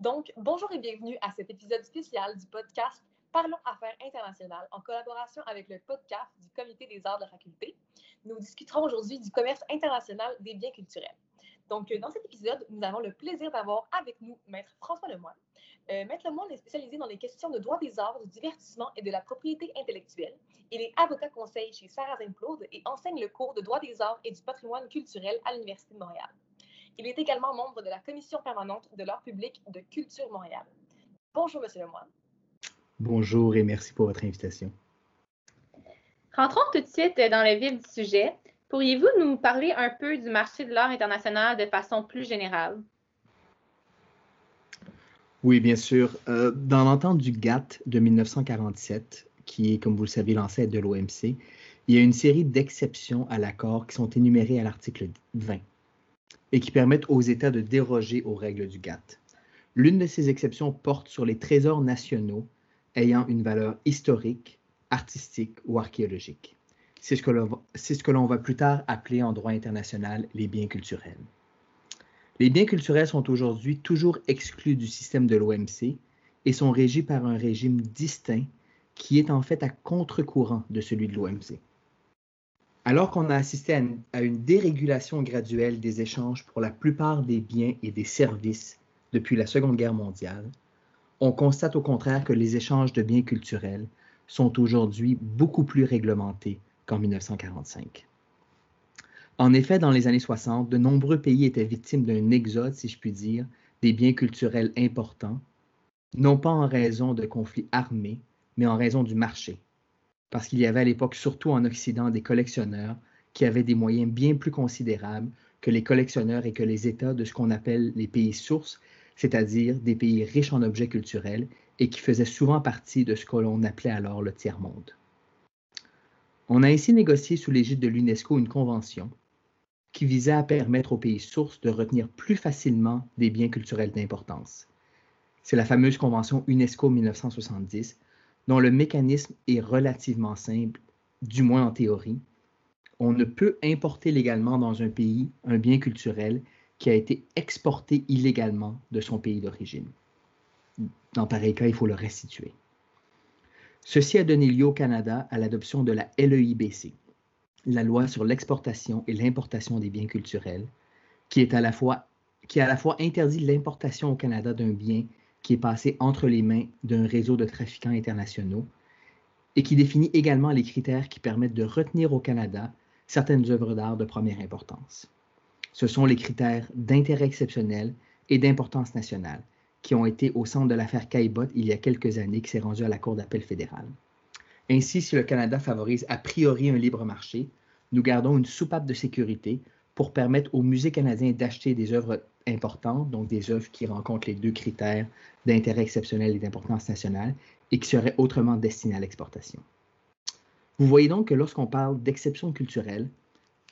Donc, bonjour et bienvenue à cet épisode spécial du podcast Parlons Affaires internationales en collaboration avec le podcast du Comité des arts de la faculté. Nous discuterons aujourd'hui du commerce international des biens culturels. Donc, dans cet épisode, nous avons le plaisir d'avoir avec nous Maître François Lemoine. Euh, Maître Lemoine est spécialisé dans les questions de droit des arts, du divertissement et de la propriété intellectuelle. Il est avocat conseil chez Sarah Claude et enseigne le cours de droit des arts et du patrimoine culturel à l'Université de Montréal. Il est également membre de la commission permanente de l'art public de Culture Montréal. Bonjour, Monsieur Lemoine. Bonjour et merci pour votre invitation. Rentrons tout de suite dans le vif du sujet. Pourriez-vous nous parler un peu du marché de l'art international de façon plus générale? Oui, bien sûr. Euh, dans l'entente du GATT de 1947, qui est, comme vous le savez, l'ancêtre de l'OMC, il y a une série d'exceptions à l'accord qui sont énumérées à l'article 20 et qui permettent aux États de déroger aux règles du GATT. L'une de ces exceptions porte sur les trésors nationaux ayant une valeur historique, artistique ou archéologique. C'est ce que l'on va plus tard appeler en droit international les biens culturels. Les biens culturels sont aujourd'hui toujours exclus du système de l'OMC et sont régis par un régime distinct qui est en fait à contre-courant de celui de l'OMC. Alors qu'on a assisté à une, dérégulation graduelle des échanges pour la plupart des biens et des services depuis la Seconde Guerre mondiale, on constate au contraire que les échanges de biens culturels sont aujourd'hui beaucoup plus réglementés qu'en 1945. En effet, dans les années 60, de nombreux pays étaient victimes d'un exode, si je puis dire, des biens culturels importants, non pas en raison de conflits armés, mais en raison du marché, parce qu'il y avait à l'époque, surtout en Occident, des collectionneurs qui avaient des moyens bien plus considérables que les collectionneurs et que les États de ce qu'on appelle les pays sources, c'est-à-dire des pays riches en objets culturels et qui faisaient souvent partie de ce que l'on appelait alors le tiers-monde. On a ainsi négocié sous l'égide de l'UNESCO une convention qui visait à permettre aux pays sources de retenir plus facilement des biens culturels d'importance. C'est la fameuse convention UNESCO 1970 dont le mécanisme est relativement simple, du moins en théorie. On ne peut importer légalement dans un pays un bien culturel qui a été exporté illégalement de son pays d'origine. Dans pareil cas, il faut le restituer. Ceci a donné lieu au Canada à l'adoption de la LEIBC, la loi sur l'exportation et l'importation des biens culturels, qui, est à la fois, qui à la fois interdit l'importation au Canada d'un bien qui est passé entre les mains d'un réseau de trafiquants internationaux et qui définit également les critères qui permettent de retenir au Canada certaines œuvres d'art de première importance. Ce sont les critères d'intérêt exceptionnel et d'importance nationale qui ont été au centre de l'affaire Caillebotte il y a quelques années qui s'est rendue à la Cour d'appel fédérale. Ainsi, si le Canada favorise a priori un libre marché, nous gardons une soupape de sécurité pour permettre aux musées canadiens d'acheter des œuvres importantes, donc des œuvres qui rencontrent les deux critères d'intérêt exceptionnel et d'importance nationale, et qui seraient autrement destinées à l'exportation. Vous voyez donc que lorsqu'on parle d'exception culturelle,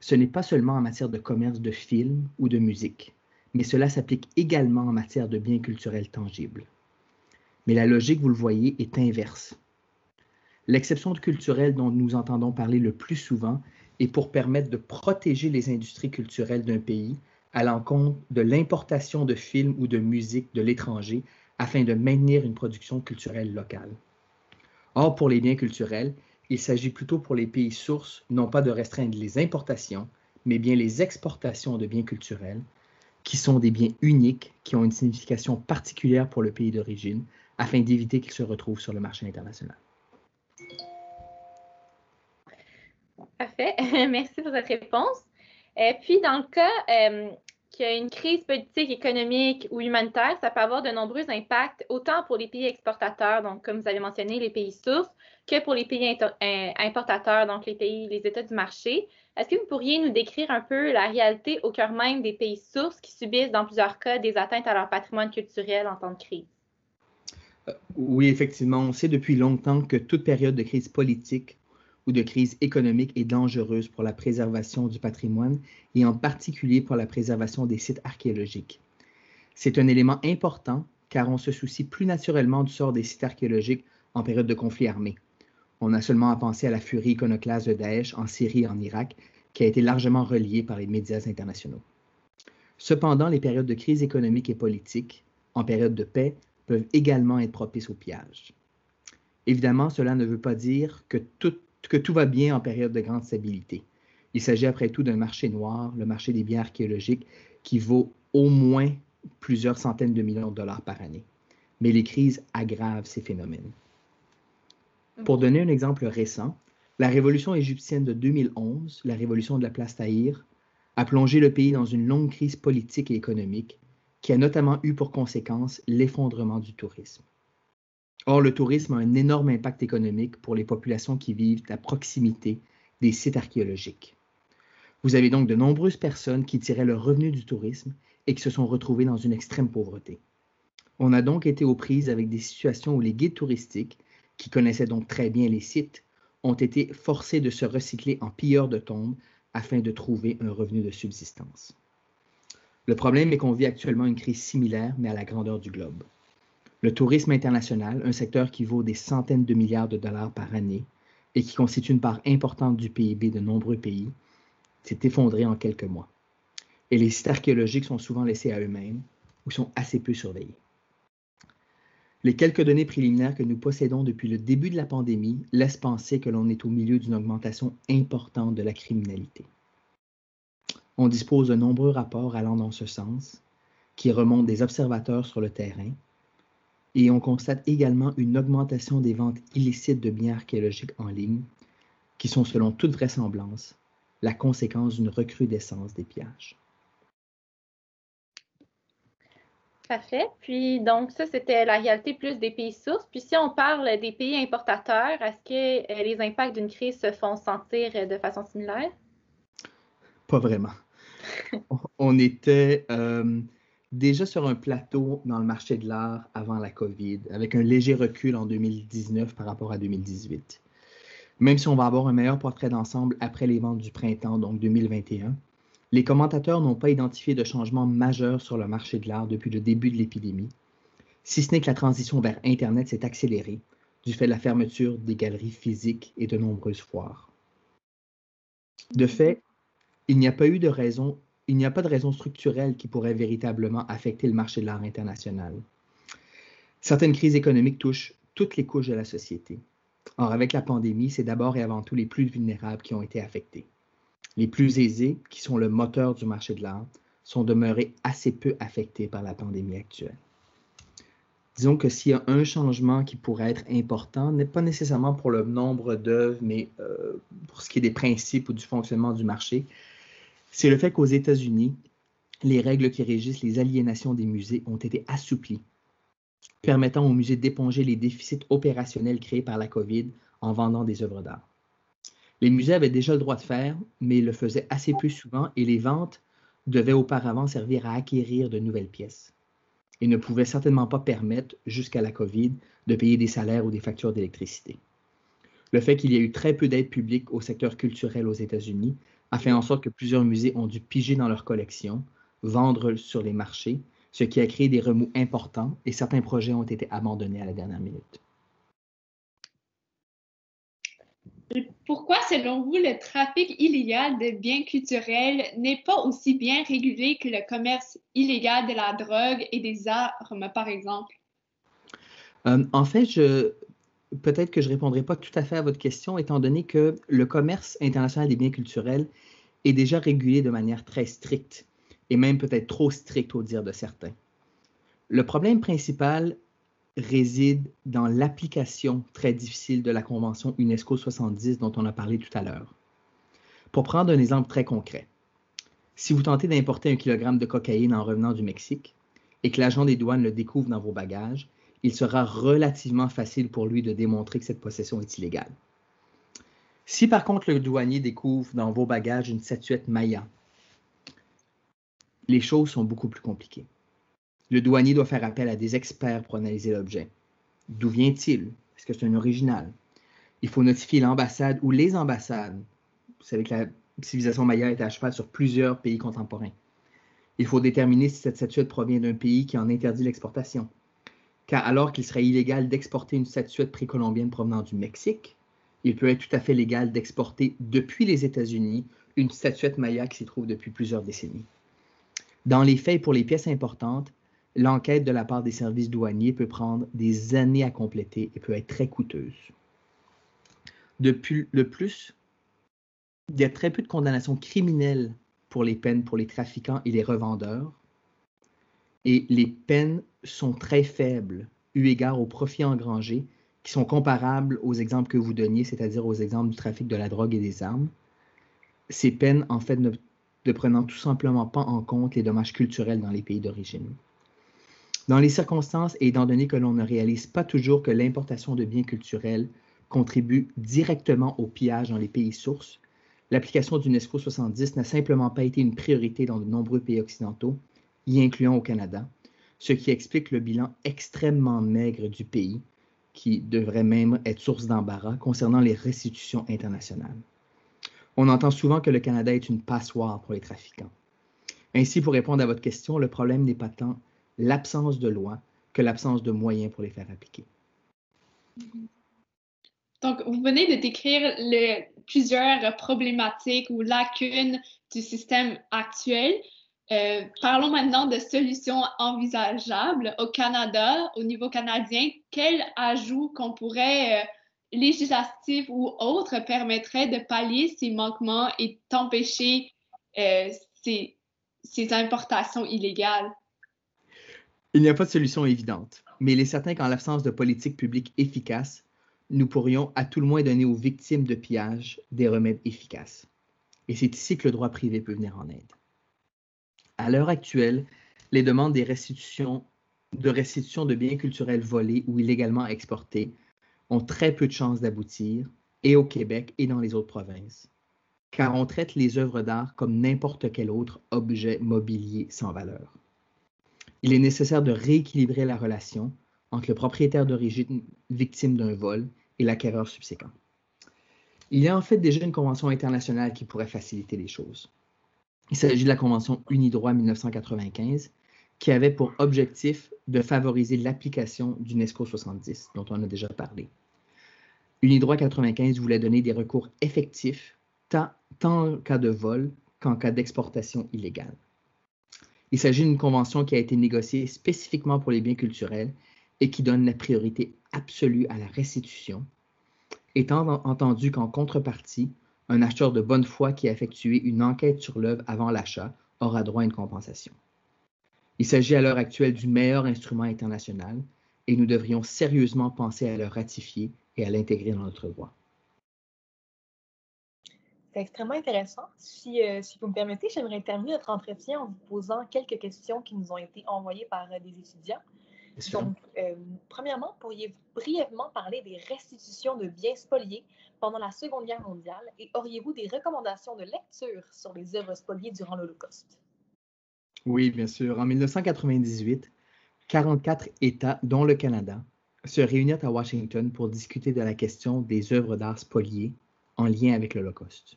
ce n'est pas seulement en matière de commerce de films ou de musique, mais cela s'applique également en matière de biens culturels tangibles. Mais la logique, vous le voyez, est inverse. L'exception culturelle dont nous entendons parler le plus souvent est pour permettre de protéger les industries culturelles d'un pays à l'encontre de l'importation de films ou de musique de l'étranger afin de maintenir une production culturelle locale. Or, pour les biens culturels, il s'agit plutôt pour les pays sources non pas de restreindre les importations, mais bien les exportations de biens culturels, qui sont des biens uniques qui ont une signification particulière pour le pays d'origine, afin d'éviter qu'ils se retrouvent sur le marché international. Parfait. Merci pour cette réponse. Euh, puis, dans le cas euh, qu'il y a une crise politique, économique ou humanitaire, ça peut avoir de nombreux impacts, autant pour les pays exportateurs, donc comme vous avez mentionné, les pays sources, que pour les pays euh, importateurs, donc les pays, les États du marché. Est-ce que vous pourriez nous décrire un peu la réalité au cœur même des pays sources qui subissent dans plusieurs cas des atteintes à leur patrimoine culturel en temps de crise? Oui, effectivement, on sait depuis longtemps que toute période de crise politique de crise économique est dangereuse pour la préservation du patrimoine et en particulier pour la préservation des sites archéologiques. C'est un élément important car on se soucie plus naturellement du sort des sites archéologiques en période de conflit armé. On a seulement à penser à la furie iconoclaste de Daesh en Syrie et en Irak, qui a été largement reliée par les médias internationaux. Cependant, les périodes de crise économique et politique, en période de paix peuvent également être propices au pillage. Évidemment, cela ne veut pas dire que tout, que tout va bien en période de grande stabilité. Il s'agit après tout d'un marché noir, le marché des biens archéologiques, qui vaut au moins plusieurs centaines de millions de dollars par année. Mais les crises aggravent ces phénomènes. Pour donner un exemple récent, la révolution égyptienne de 2011, la révolution de la place Tahir, a plongé le pays dans une longue crise politique et économique qui a notamment eu pour conséquence l'effondrement du tourisme. Or, le tourisme a un énorme impact économique pour les populations qui vivent à proximité des sites archéologiques. Vous avez donc de nombreuses personnes qui tiraient leur revenu du tourisme et qui se sont retrouvées dans une extrême pauvreté. On a donc été aux prises avec des situations où les guides touristiques, qui connaissaient donc très bien les sites, ont été forcés de se recycler en pilleurs de tombes afin de trouver un revenu de subsistance. Le problème est qu'on vit actuellement une crise similaire, mais à la grandeur du globe. Le tourisme international, un secteur qui vaut des centaines de milliards de dollars par année et qui constitue une part importante du PIB de nombreux pays, s'est effondré en quelques mois. Et les sites archéologiques sont souvent laissés à eux-mêmes ou sont assez peu surveillés. Les quelques données préliminaires que nous possédons depuis le début de la pandémie laissent penser que l'on est au milieu d'une augmentation importante de la criminalité. On dispose de nombreux rapports allant dans ce sens, qui remontent des observateurs sur le terrain, et on constate également une augmentation des ventes illicites de biens archéologiques en ligne, qui sont selon toute vraisemblance la conséquence d'une recrudescence des pillages. Parfait. Puis, donc, ça, c'était la réalité plus des pays sources. Puis, si on parle des pays importateurs, est-ce que euh, les impacts d'une crise se font sentir euh, de façon similaire? Pas vraiment. on était euh, déjà sur un plateau dans le marché de l'art avant la COVID, avec un léger recul en 2019 par rapport à 2018. Même si on va avoir un meilleur portrait d'ensemble après les ventes du printemps, donc 2021, les commentateurs n'ont pas identifié de changement majeur sur le marché de l'art depuis le début de l'épidémie, si ce n'est que la transition vers Internet s'est accélérée du fait de la fermeture des galeries physiques et de nombreuses foires. De fait, il n'y a pas eu de raison, il n'y a pas de raison structurelle qui pourrait véritablement affecter le marché de l'art international. Certaines crises économiques touchent toutes les couches de la société. Or, avec la pandémie, c'est d'abord et avant tout les plus vulnérables qui ont été affectés. Les plus aisés, qui sont le moteur du marché de l'art, sont demeurés assez peu affectés par la pandémie actuelle. Disons que s'il y a un changement qui pourrait être important, n'est pas nécessairement pour le nombre d'œuvres, mais euh, pour ce qui est des principes ou du fonctionnement du marché, c'est le fait qu'aux États-Unis, les règles qui régissent les aliénations des musées ont été assouplies, permettant aux musées d'éponger les déficits opérationnels créés par la COVID en vendant des œuvres d'art. Les musées avaient déjà le droit de faire, mais le faisaient assez peu souvent et les ventes devaient auparavant servir à acquérir de nouvelles pièces. Ils ne pouvaient certainement pas permettre, jusqu'à la COVID, de payer des salaires ou des factures d'électricité. Le fait qu'il y ait eu très peu d'aide publique au secteur culturel aux États-Unis a fait en sorte que plusieurs musées ont dû piger dans leurs collections, vendre sur les marchés, ce qui a créé des remous importants et certains projets ont été abandonnés à la dernière minute. Pourquoi, selon vous, le trafic illégal de biens culturels n'est pas aussi bien régulé que le commerce illégal de la drogue et des armes, par exemple? Euh, en fait, peut-être que je ne répondrai pas tout à fait à votre question, étant donné que le commerce international des biens culturels est déjà régulé de manière très stricte, et même peut-être trop stricte au dire de certains. Le problème principal réside dans l'application très difficile de la Convention UNESCO 70 dont on a parlé tout à l'heure. Pour prendre un exemple très concret, si vous tentez d'importer un kilogramme de cocaïne en revenant du Mexique et que l'agent des douanes le découvre dans vos bagages, il sera relativement facile pour lui de démontrer que cette possession est illégale. Si par contre le douanier découvre dans vos bagages une statuette Maya, les choses sont beaucoup plus compliquées. Le douanier doit faire appel à des experts pour analyser l'objet. D'où vient-il? Est-ce que c'est un original? Il faut notifier l'ambassade ou les ambassades. Vous savez que la civilisation maya est à cheval sur plusieurs pays contemporains. Il faut déterminer si cette statuette provient d'un pays qui en interdit l'exportation. Car alors qu'il serait illégal d'exporter une statuette précolombienne provenant du Mexique, il peut être tout à fait légal d'exporter depuis les États-Unis une statuette maya qui s'y trouve depuis plusieurs décennies. Dans les faits, pour les pièces importantes, l'enquête de la part des services douaniers peut prendre des années à compléter et peut être très coûteuse. Depuis le plus, il y a très peu de condamnations criminelles pour les peines pour les trafiquants et les revendeurs. Et les peines sont très faibles, eu égard aux profits engrangés, qui sont comparables aux exemples que vous donniez, c'est-à-dire aux exemples du trafic de la drogue et des armes. Ces peines, en fait, ne, prenant tout simplement pas en compte les dommages culturels dans les pays d'origine. Dans les circonstances et étant donné que l'on ne réalise pas toujours que l'importation de biens culturels contribue directement au pillage dans les pays sources, l'application d'UNESCO 70 n'a simplement pas été une priorité dans de nombreux pays occidentaux, y incluant au Canada, ce qui explique le bilan extrêmement maigre du pays, qui devrait même être source d'embarras concernant les restitutions internationales. On entend souvent que le Canada est une passoire pour les trafiquants. Ainsi, pour répondre à votre question, le problème n'est pas tant l'absence de loi que l'absence de moyens pour les faire appliquer. Donc, vous venez de décrire le, plusieurs problématiques ou lacunes du système actuel. Euh, parlons maintenant de solutions envisageables au Canada, au niveau canadien. Quel ajout qu'on pourrait, euh, législatif ou autre, permettrait de pallier ces manquements et d'empêcher euh, ces, ces importations illégales? Il n'y a pas de solution évidente, mais il est certain qu'en l'absence de politique publique efficace, nous pourrions à tout le moins donner aux victimes de pillage des remèdes efficaces. Et c'est ici que le droit privé peut venir en aide. À l'heure actuelle, les demandes de restitution de biens culturels volés ou illégalement exportés ont très peu de chances d'aboutir, et au Québec et dans les autres provinces, car on traite les œuvres d'art comme n'importe quel autre objet mobilier sans valeur. Il est nécessaire de rééquilibrer la relation entre le propriétaire d'origine victime d'un vol et l'acquéreur subséquent. Il y a en fait déjà une convention internationale qui pourrait faciliter les choses. Il s'agit de la Convention Unidroit 1995, qui avait pour objectif de favoriser l'application d'UNESCO 70, dont on a déjà parlé. Unidroit 95 voulait donner des recours effectifs tant, tant en cas de vol qu'en cas d'exportation illégale. Il s'agit d'une convention qui a été négociée spécifiquement pour les biens culturels et qui donne la priorité absolue à la restitution, étant entendu qu'en contrepartie, un acheteur de bonne foi qui a effectué une enquête sur l'œuvre avant l'achat aura droit à une compensation. Il s'agit à l'heure actuelle du meilleur instrument international et nous devrions sérieusement penser à le ratifier et à l'intégrer dans notre droit. C'est extrêmement intéressant. Si, euh, si, vous me permettez, j'aimerais terminer notre entretien en vous posant quelques questions qui nous ont été envoyées par euh, des étudiants. Donc, euh, premièrement, pourriez-vous brièvement parler des restitutions de biens spoliés pendant la Seconde Guerre mondiale et auriez-vous des recommandations de lecture sur les œuvres spoliées durant l'Holocauste? Oui, bien sûr. En 1998, 44 États, dont le Canada, se réunirent à Washington pour discuter de la question des œuvres d'art spoliées en lien avec l'Holocauste.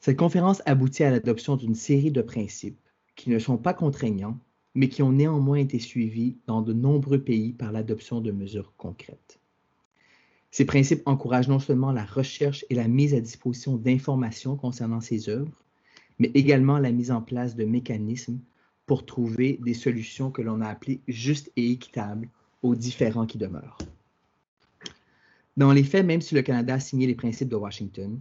Cette conférence aboutit à l'adoption d'une série de principes qui ne sont pas contraignants mais qui ont néanmoins été suivis dans de nombreux pays par l'adoption de mesures concrètes. Ces principes encouragent non seulement la recherche et la mise à disposition d'informations concernant ces œuvres, mais également la mise en place de mécanismes pour trouver des solutions que l'on a appelées justes et équitables aux différents qui demeurent. Dans les faits, même si le Canada a signé les principes de Washington,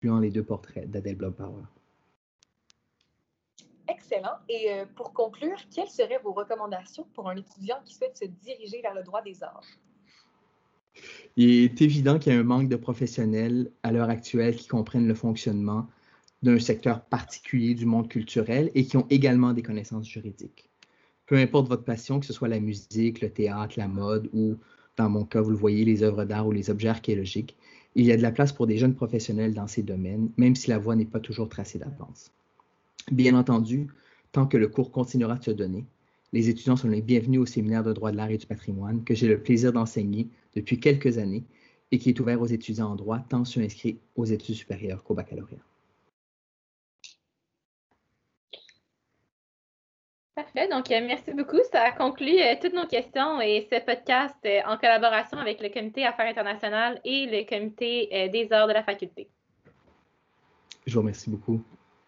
incluant les deux portraits d'Adèle Bloch-Bauer. Excellent. Et euh, pour conclure, quelles seraient vos recommandations pour un étudiant qui souhaite se diriger vers le droit des arts? Il est évident qu'il y a un manque de professionnels à l'heure actuelle qui comprennent le fonctionnement d'un secteur particulier du monde culturel et qui ont également des connaissances juridiques. Peu importe votre passion, que ce soit la musique, le théâtre, la mode ou, dans mon cas, vous le voyez, les œuvres d'art ou les objets archéologiques, il y a de la place pour des jeunes professionnels dans ces domaines, même si la voie n'est pas toujours tracée d'avance. Bien entendu, tant que le cours continuera de se donner, les étudiants sont les bienvenus au séminaire de droit de l'art et du patrimoine que j'ai le plaisir d'enseigner depuis quelques années et qui est ouvert aux étudiants en droit tant ceux inscrits aux études supérieures qu'au baccalauréat. Donc, euh, merci beaucoup. Ça conclut euh, toutes nos questions et ce podcast euh, en collaboration avec le Comité Affaires internationales et le Comité des arts de la faculté. Je vous remercie beaucoup.